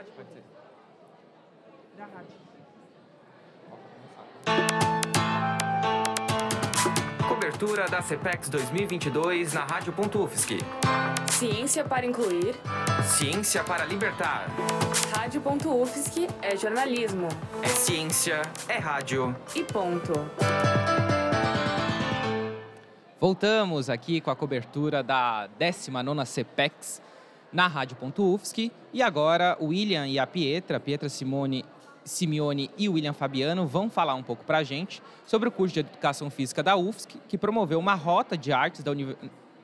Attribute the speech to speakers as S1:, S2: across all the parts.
S1: rádio, pode ser. Da rádio.
S2: Cobertura da CPEX 2022 na Rádio.UFSC.
S3: Ciência para incluir.
S2: Ciência para libertar.
S3: Rádio.UFSC é jornalismo.
S2: É ciência, é rádio.
S3: E ponto.
S1: Voltamos aqui com a cobertura da 19ª CPEX na Rádio.UFSC. E agora o William e a Pietra, Pietra Simone Simeone e William Fabiano vão falar um pouco para a gente sobre o curso de Educação Física da UFSC, que promoveu uma rota de artes da, uni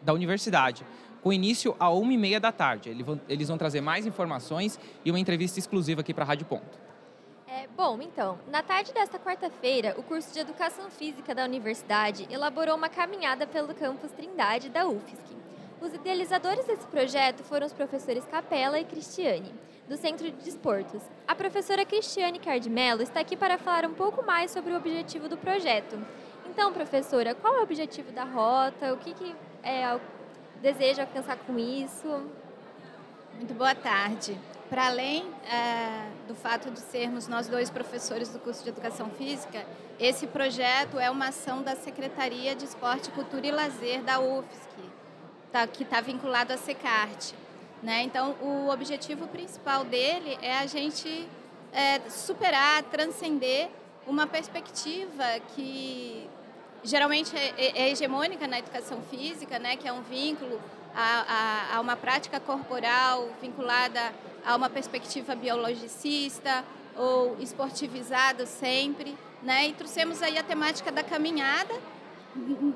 S1: da universidade, com início a uma e meia da tarde. Eles vão, trazer mais informações e uma entrevista exclusiva aqui para a Rádio Ponto.
S4: É, bom, então, na tarde desta quarta-feira, o curso de Educação Física da universidade elaborou uma caminhada pelo campus Trindade da UFSC. Os idealizadores desse projeto foram os professores Capella e Cristiane do Centro de Desportos. A professora Cristiane Cardmello está aqui para falar um pouco mais sobre o objetivo do projeto. Então, professora, qual é o objetivo da rota? O que, que é, deseja alcançar com isso?
S5: Muito boa tarde. Para além é, do fato de sermos nós dois professores do curso de Educação Física, esse projeto é uma ação da Secretaria de Esporte, Cultura e Lazer da UFSC, tá, que está vinculado à SECART. Né? Então, o objetivo principal dele é a gente é, superar, transcender uma perspectiva que geralmente é, é, é, hegemônica na educação física, né? que é um vínculo a, a, a uma prática corporal vinculada a uma perspectiva biologicista ou esportivizado sempre. Né? E trouxemos aí a temática da caminhada,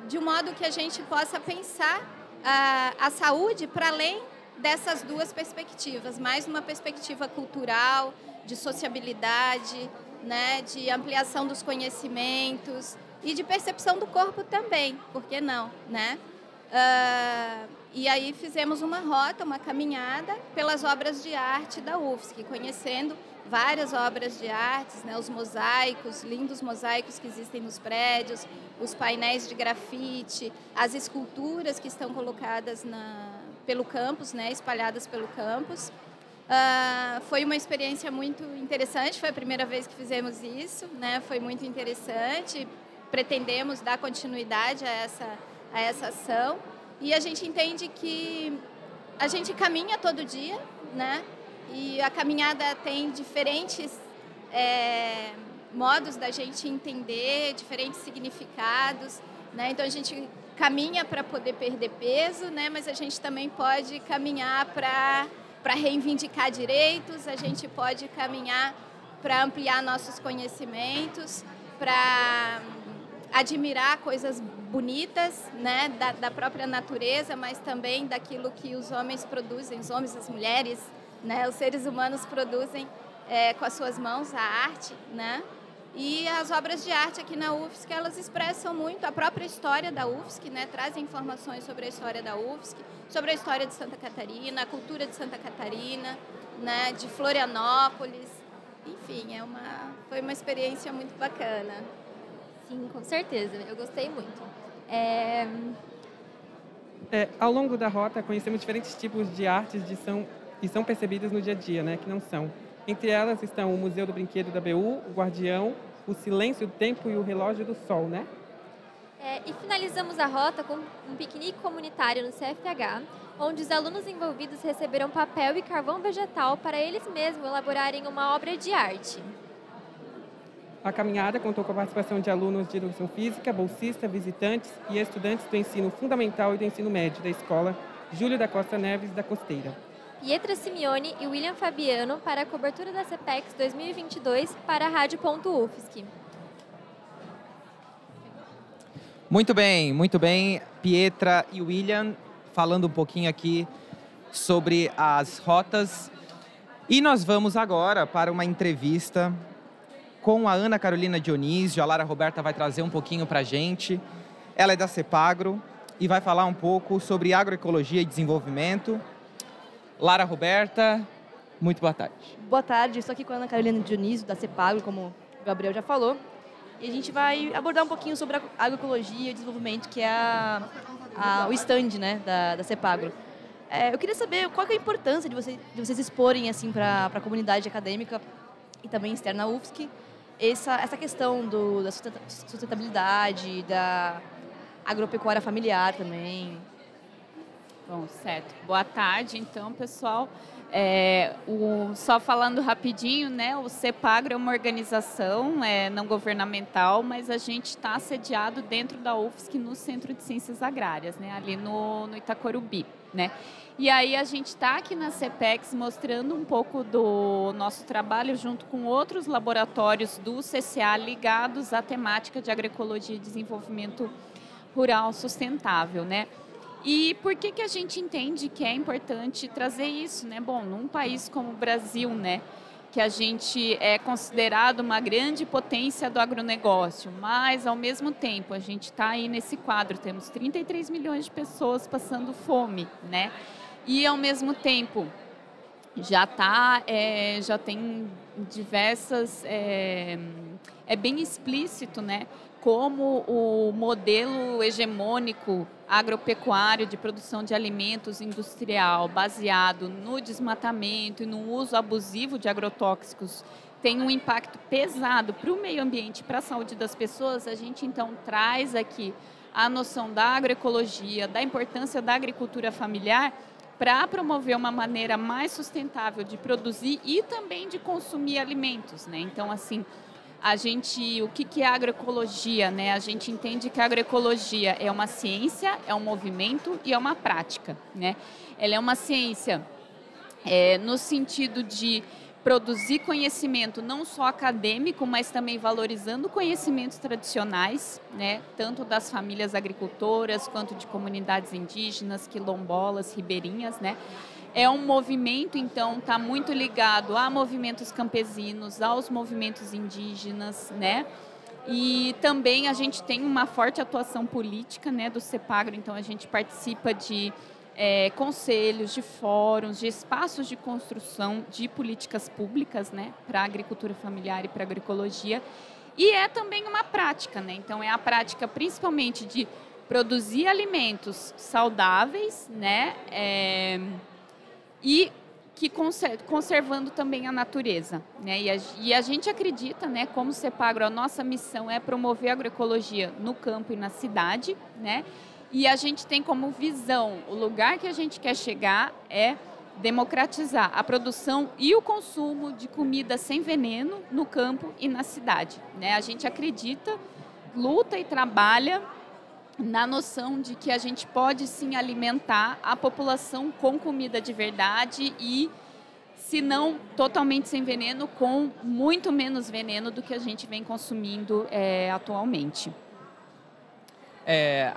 S5: de um modo que a gente possa pensar a, a saúde para além dessas duas perspectivas, mais uma perspectiva cultural, de sociabilidade, né, de ampliação dos conhecimentos e de percepção do corpo também, por que não, né? Uh, e aí fizemos uma rota, uma caminhada pelas obras de arte da UFSC, conhecendo várias obras de artes, né, os mosaicos, lindos mosaicos que existem nos prédios, os painéis de grafite, as esculturas que estão colocadas na, pelo campus, né, espalhadas pelo campus. Uh, foi uma experiência muito interessante, foi a primeira vez que fizemos isso, né, foi muito interessante. Pretendemos dar continuidade a essa, a essa ação. E a gente entende que a gente caminha todo dia, né, e a caminhada tem diferentes é, modos da gente entender, diferentes significados, né, então a gente caminha para poder perder peso, né? Mas a gente também pode caminhar para reivindicar direitos, a gente pode caminhar para ampliar nossos conhecimentos, para admirar coisas bonitas, né, da, da, própria natureza, mas também daquilo que os homens produzem, os homens, as mulheres, né, os seres humanos produzem é, com as suas mãos a arte, né? E as obras de arte aqui na UFSC, elas expressam muito a própria história da UFSC, né? trazem informações sobre a história da UFSC, sobre a história de Santa Catarina, a cultura de Santa Catarina, né? de Florianópolis. Enfim, é uma, foi uma experiência muito bacana.
S4: Sim, com certeza. Eu gostei muito. É...
S6: É, ao longo da rota, conhecemos diferentes tipos de artes de são, que são percebidas no dia a dia, né? que não são entre elas estão o Museu do Brinquedo da BU, o Guardião, o Silêncio do Tempo e o Relógio do Sol, né?
S4: É, e finalizamos a rota com um piquenique comunitário no CFH, onde os alunos envolvidos receberam papel e carvão vegetal para eles mesmos elaborarem uma obra de arte.
S6: A caminhada contou com a participação de alunos de educação física, bolsistas, visitantes e estudantes do ensino fundamental e do ensino médio da escola Júlio da Costa Neves da Costeira.
S4: Pietra Simeone e William Fabiano para a cobertura da CPEX 2022 para a Rádio.UFSC.
S1: Muito bem, muito bem. Pietra e William falando um pouquinho aqui sobre as rotas. E nós vamos agora para uma entrevista com a Ana Carolina Dionísio. A Lara Roberta vai trazer um pouquinho para a gente. Ela é da CEPAGRO e vai falar um pouco sobre agroecologia e desenvolvimento Lara Roberta, muito boa tarde.
S7: Boa tarde, estou aqui com a Ana Carolina Dionísio, da CEPAGRO, como o Gabriel já falou. E a gente vai abordar um pouquinho sobre a agroecologia e desenvolvimento, que é a, a, o stand né, da, da CEPAGRO. É, eu queria saber qual é a importância de, você, de vocês exporem assim para a comunidade acadêmica e também externa à UFSC essa, essa questão do, da sustentabilidade, da agropecuária familiar também.
S8: Bom, certo. Boa tarde, então, pessoal. É, o, só falando rapidinho, né, o CEPAGRO é uma organização é, não governamental, mas a gente está sediado dentro da UFSC no Centro de Ciências Agrárias, né, ali no, no Itacorubi. Né? E aí a gente está aqui na CEPEX mostrando um pouco do nosso trabalho junto com outros laboratórios do CCA ligados à temática de agroecologia e desenvolvimento rural sustentável, né? E por que, que a gente entende que é importante trazer isso, né? Bom, num país como o Brasil, né? Que a gente é considerado uma grande potência do agronegócio, mas ao mesmo tempo a gente está aí nesse quadro, temos 33 milhões de pessoas passando fome, né? E ao mesmo tempo já tá, é, já tem diversas, é, é bem explícito, né? como o modelo hegemônico agropecuário de produção de alimentos industrial baseado no desmatamento e no uso abusivo de agrotóxicos tem um impacto pesado para o meio ambiente, para a saúde das pessoas, a gente então traz aqui a noção da agroecologia, da importância da agricultura familiar para promover uma maneira mais sustentável de produzir e também de consumir alimentos, né? Então, assim, a gente, o que, que é agroecologia, né? A gente entende que a agroecologia é uma ciência, é um movimento e é uma prática, né? Ela é uma ciência é, no sentido de produzir conhecimento não só acadêmico, mas também valorizando conhecimentos tradicionais, né? Tanto das famílias agricultoras quanto de comunidades indígenas, quilombolas, ribeirinhas, né? É um movimento, então, está muito ligado a movimentos campesinos, aos movimentos indígenas, né? E também a gente tem uma forte atuação política, né, do CEPAGRO, então a gente participa de é, conselhos, de fóruns, de espaços de construção de políticas públicas, né, para a agricultura familiar e para a agroecologia. E é também uma prática, né? Então é a prática principalmente de produzir alimentos saudáveis, né? É, e que conservando também a natureza. Né? E, a, e a gente acredita, né, como CEPAGRO, a nossa missão é promover a agroecologia no campo e na cidade, né? E a gente tem como visão, o lugar que a gente quer chegar é democratizar a produção e o consumo de comida sem veneno no campo e na cidade. Né? A gente acredita, luta e trabalha na noção de que a gente pode sim alimentar a população com comida de verdade e, se não totalmente sem veneno, com muito menos veneno do que a gente vem consumindo é, atualmente.
S1: É,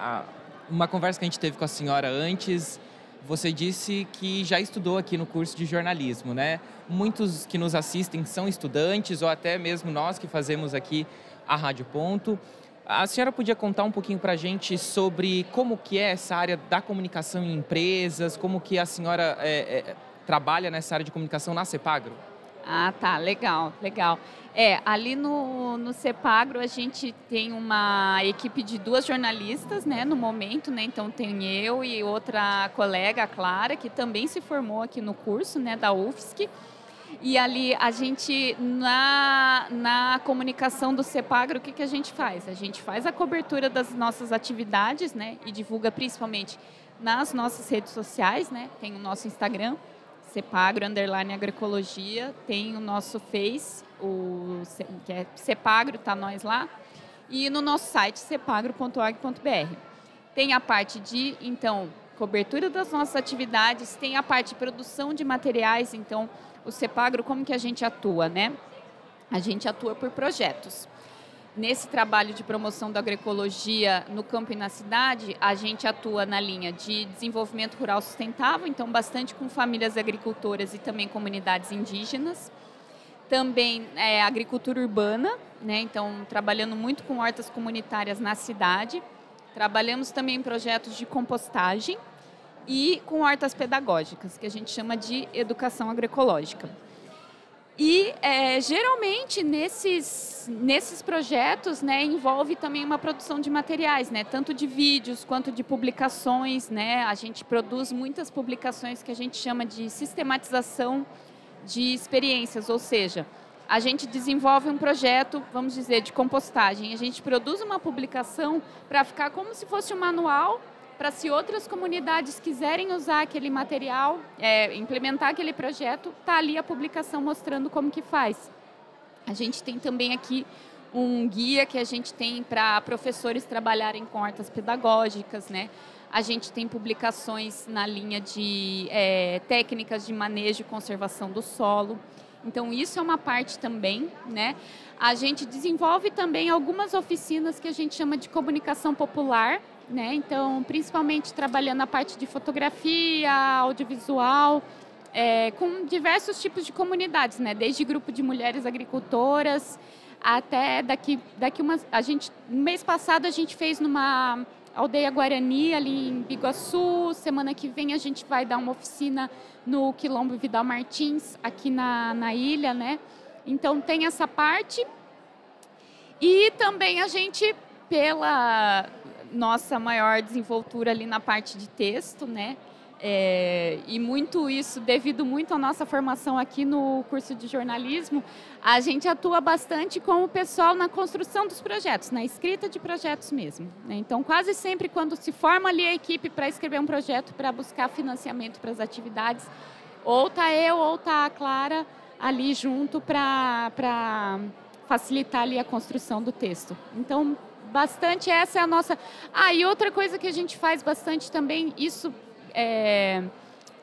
S1: uma conversa que a gente teve com a senhora antes, você disse que já estudou aqui no curso de jornalismo, né? Muitos que nos assistem são estudantes ou até mesmo nós que fazemos aqui a Rádio Ponto. A senhora podia contar um pouquinho para a gente sobre como que é essa área da comunicação em empresas, como que a senhora é, é, trabalha nessa área de comunicação na Cepagro?
S8: Ah, tá, legal, legal. É, ali no, no Cepagro a gente tem uma equipe de duas jornalistas, né, no momento, né, então tem eu e outra colega, a Clara, que também se formou aqui no curso, né, da UFSC, e ali a gente, na, na comunicação do CEPAGRO, o que, que a gente faz? A gente faz a cobertura das nossas atividades, né? E divulga principalmente nas nossas redes sociais, né? Tem o nosso Instagram, Cepagro Underline Agroecologia, tem o nosso Face, o, que é Cepagro, tá nós lá, e no nosso site cepagro.org.br. Tem a parte de, então, cobertura das nossas atividades, tem a parte de produção de materiais, então o CEPAGRO, como que a gente atua, né? A gente atua por projetos. Nesse trabalho de promoção da agroecologia no campo e na cidade, a gente atua na linha de desenvolvimento rural sustentável, então bastante com famílias agricultoras e também comunidades indígenas. Também é, agricultura urbana, né? então trabalhando muito com hortas comunitárias na cidade. Trabalhamos também em projetos de compostagem, e com hortas pedagógicas, que a gente chama de educação agroecológica. E é, geralmente nesses, nesses projetos né, envolve também uma produção de materiais, né, tanto de vídeos quanto de publicações. Né? A gente produz muitas publicações que a gente chama de sistematização de experiências, ou seja, a gente desenvolve um projeto, vamos dizer, de compostagem. A gente produz uma publicação para ficar como se fosse um manual para se outras comunidades quiserem usar aquele material, é, implementar aquele projeto, tá ali a publicação mostrando como que faz. A gente tem também aqui um guia que a gente tem para professores trabalharem com hortas pedagógicas, né? A gente tem publicações na linha de é, técnicas de manejo e conservação do solo. Então, isso é uma parte também, né? A gente desenvolve também algumas oficinas que a gente chama de comunicação popular, né? Então, principalmente trabalhando a parte de fotografia, audiovisual, é, com diversos tipos de comunidades, né? Desde grupo de mulheres agricultoras até daqui daqui uma a gente no mês passado a gente fez numa aldeia Guarani ali em Biguaçu. Semana que vem a gente vai dar uma oficina no Quilombo Vidal Martins aqui na, na ilha, né? Então tem essa parte e também a gente pela nossa maior desenvoltura ali na parte de texto, né? É, e muito isso, devido muito à nossa formação aqui no curso de jornalismo, a gente atua bastante com o pessoal na construção dos projetos, na escrita de projetos mesmo. Né? Então, quase sempre, quando se forma ali a equipe para escrever um projeto, para buscar financiamento para as atividades, ou tá eu ou tá a Clara ali junto para facilitar ali a construção do texto. Então, bastante essa é a nossa. Ah, e outra coisa que a gente faz bastante também, isso é,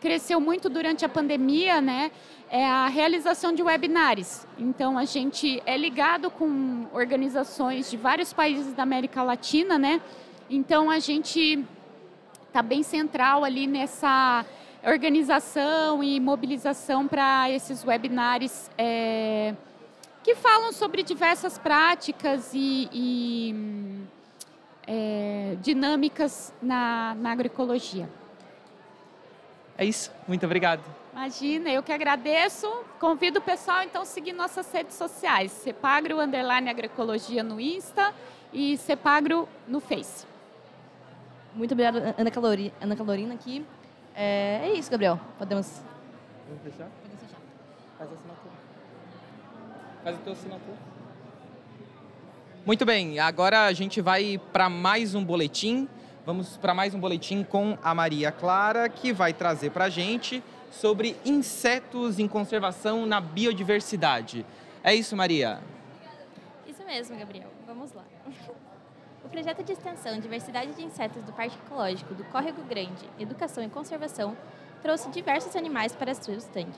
S8: cresceu muito durante a pandemia, né? É a realização de webinários. Então a gente é ligado com organizações de vários países da América Latina, né? Então a gente está bem central ali nessa organização e mobilização para esses webinários. É, que falam sobre diversas práticas e, e é, dinâmicas na, na agroecologia.
S1: É isso. Muito obrigado.
S8: Imagina, eu que agradeço. Convido o pessoal então a seguir nossas redes sociais. Cepagro Underline Agroecologia no Insta e Cepagro no Face.
S7: Muito obrigada, Ana, Calori, Ana Calorina aqui. É, é isso, Gabriel. Podemos.
S6: Vamos fechar?
S7: Podemos fechar.
S6: Faz a assinatura. Faz o teu assinatura.
S1: Muito bem, agora a gente vai para mais um boletim. Vamos para mais um boletim com a Maria Clara, que vai trazer para a gente sobre insetos em conservação na biodiversidade. É isso, Maria?
S9: Isso mesmo, Gabriel. Vamos lá. O projeto de extensão Diversidade de Insetos do Parque Ecológico do Córrego Grande, Educação e Conservação, trouxe diversos animais para seu stand.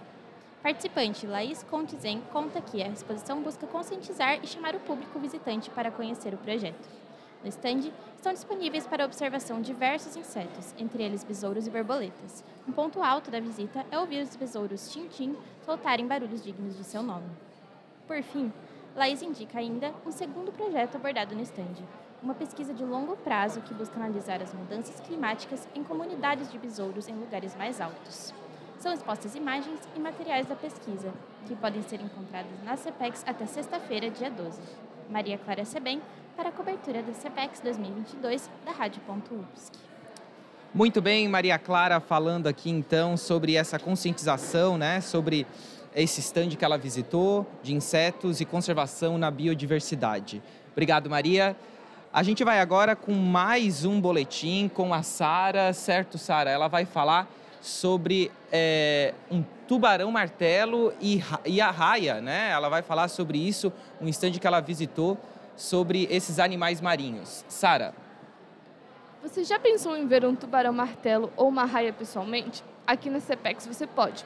S9: Participante Laís Contizen conta que a exposição busca conscientizar e chamar o público visitante para conhecer o projeto. No stand estão disponíveis para observação diversos insetos, entre eles besouros e borboletas. Um ponto alto da visita é ouvir os besouros tim-tim soltarem barulhos dignos de seu nome. Por fim, Laís indica ainda um segundo projeto abordado no stand, uma pesquisa de longo prazo que busca analisar as mudanças climáticas em comunidades de besouros em lugares mais altos. São expostas imagens e materiais da pesquisa, que podem ser encontradas na CPEX até sexta-feira, dia 12. Maria Clara Sebem, para a cobertura da CPEX 2022 da Rádio.UFSC.
S1: Muito bem, Maria Clara falando aqui então sobre essa conscientização, né, sobre esse stand que ela visitou de insetos e conservação na biodiversidade. Obrigado, Maria. A gente vai agora com mais um boletim com a Sara, certo, Sara? Ela vai falar sobre é, um tubarão martelo e, e a raia, né? Ela vai falar sobre isso, um stand que ela visitou sobre esses animais marinhos. Sara.
S10: Você já pensou em ver um tubarão martelo ou uma raia pessoalmente? Aqui na CPEX você pode.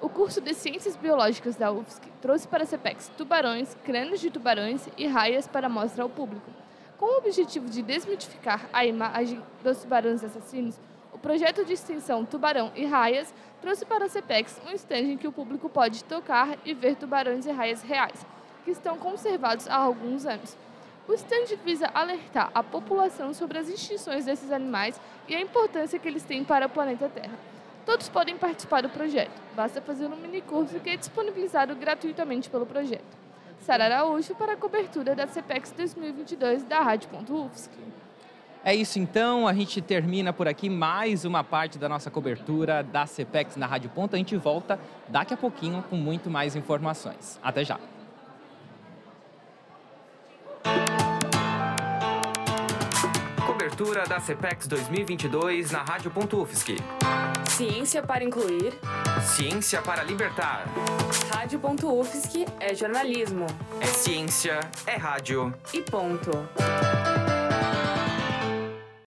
S10: O curso de Ciências Biológicas da UFSC trouxe para a CPEX tubarões, crânios de tubarões e raias para mostrar ao público. Com o objetivo de desmitificar a imagem dos tubarões assassinos, o projeto de extensão Tubarão e Raias trouxe para a CPEX um stand em que o público pode tocar e ver tubarões e raias reais, que estão conservados há alguns anos. O stand visa alertar a população sobre as extinções desses animais e a importância que eles têm para o planeta Terra. Todos podem participar do projeto. Basta fazer um mini curso que é disponibilizado gratuitamente pelo projeto. Sara Araújo para a cobertura da CPEX 2022 da Rádio.UFSC.
S1: É isso então, a gente termina por aqui mais uma parte da nossa cobertura da CPEX na Rádio Ponto. A gente volta daqui a pouquinho com muito mais informações. Até já!
S2: Cobertura da CPEX 2022 na Rádio.UFSC.
S3: Ciência para incluir.
S2: Ciência para libertar.
S3: Rádio.UFSC é jornalismo.
S2: É ciência, é rádio.
S3: E ponto.